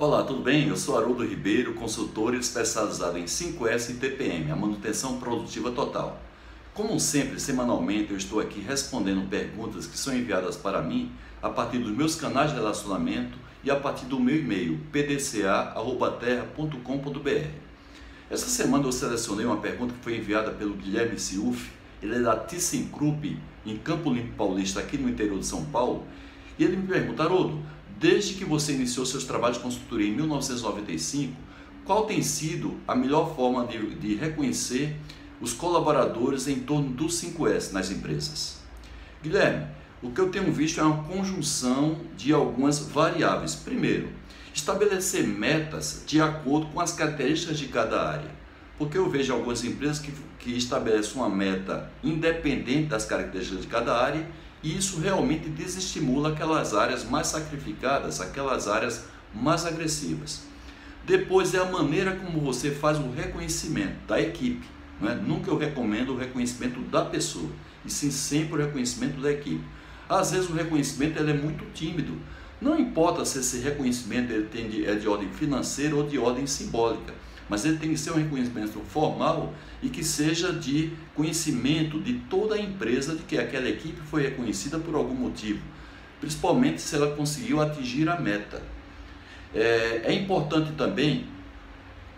Olá, tudo bem? Eu sou Haroldo Ribeiro, consultor especializado em 5S e TPM, a manutenção produtiva total. Como sempre, semanalmente eu estou aqui respondendo perguntas que são enviadas para mim a partir dos meus canais de relacionamento e a partir do meu e-mail pdca@terra.com.br. Essa semana eu selecionei uma pergunta que foi enviada pelo Guilherme Siuf, ele é da ThyssenKrupp, em Campo Limpo Paulista, aqui no interior de São Paulo, e ele me pergunta, Haroldo, Desde que você iniciou seus trabalhos de consultoria em 1995, qual tem sido a melhor forma de, de reconhecer os colaboradores em torno do 5S nas empresas? Guilherme, o que eu tenho visto é uma conjunção de algumas variáveis. Primeiro, estabelecer metas de acordo com as características de cada área. Porque eu vejo algumas empresas que, que estabelecem uma meta independente das características de cada área e isso realmente desestimula aquelas áreas mais sacrificadas, aquelas áreas mais agressivas. Depois é a maneira como você faz o reconhecimento da equipe. É? Nunca eu recomendo o reconhecimento da pessoa, e sim sempre o reconhecimento da equipe. Às vezes o reconhecimento ele é muito tímido. Não importa se esse reconhecimento ele tem de, é de ordem financeira ou de ordem simbólica mas ele tem que ser um reconhecimento formal e que seja de conhecimento de toda a empresa de que aquela equipe foi reconhecida por algum motivo, principalmente se ela conseguiu atingir a meta. É, é importante também,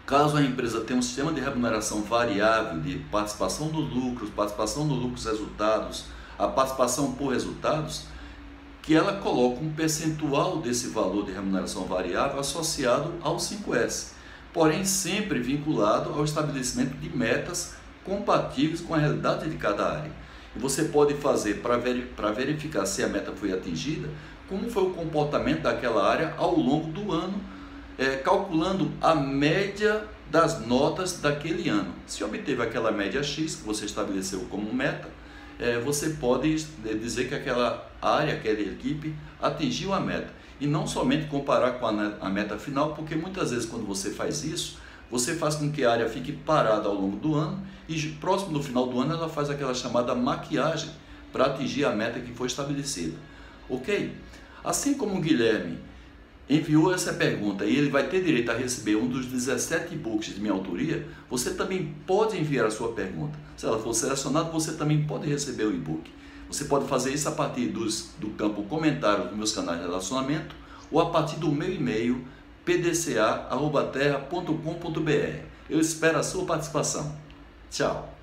caso a empresa tenha um sistema de remuneração variável, de participação dos lucros, participação dos lucros resultados, a participação por resultados, que ela coloque um percentual desse valor de remuneração variável associado ao 5S porém sempre vinculado ao estabelecimento de metas compatíveis com a realidade de cada área. E você pode fazer para veri verificar se a meta foi atingida, como foi o comportamento daquela área ao longo do ano, é, calculando a média das notas daquele ano. Se obteve aquela média X que você estabeleceu como meta, é, você pode é, dizer que aquela área, aquela equipe atingiu a meta. E não somente comparar com a, meta final, porque muitas vezes quando você faz isso, você faz com que a área fique parada ao longo do ano e próximo do final do ano ela faz aquela chamada maquiagem para atingir a meta que foi estabelecida. Ok? Assim como o Guilherme enviou essa pergunta e ele vai ter direito a receber um dos 17 e-books de minha autoria, você também pode enviar a sua pergunta. Se ela for selecionada, você também pode receber o e-book. Você pode fazer isso a partir dos, do campo comentário dos meus canais de relacionamento ou a partir do meu e-mail pdca.terra.com.br. Eu espero a sua participação. Tchau!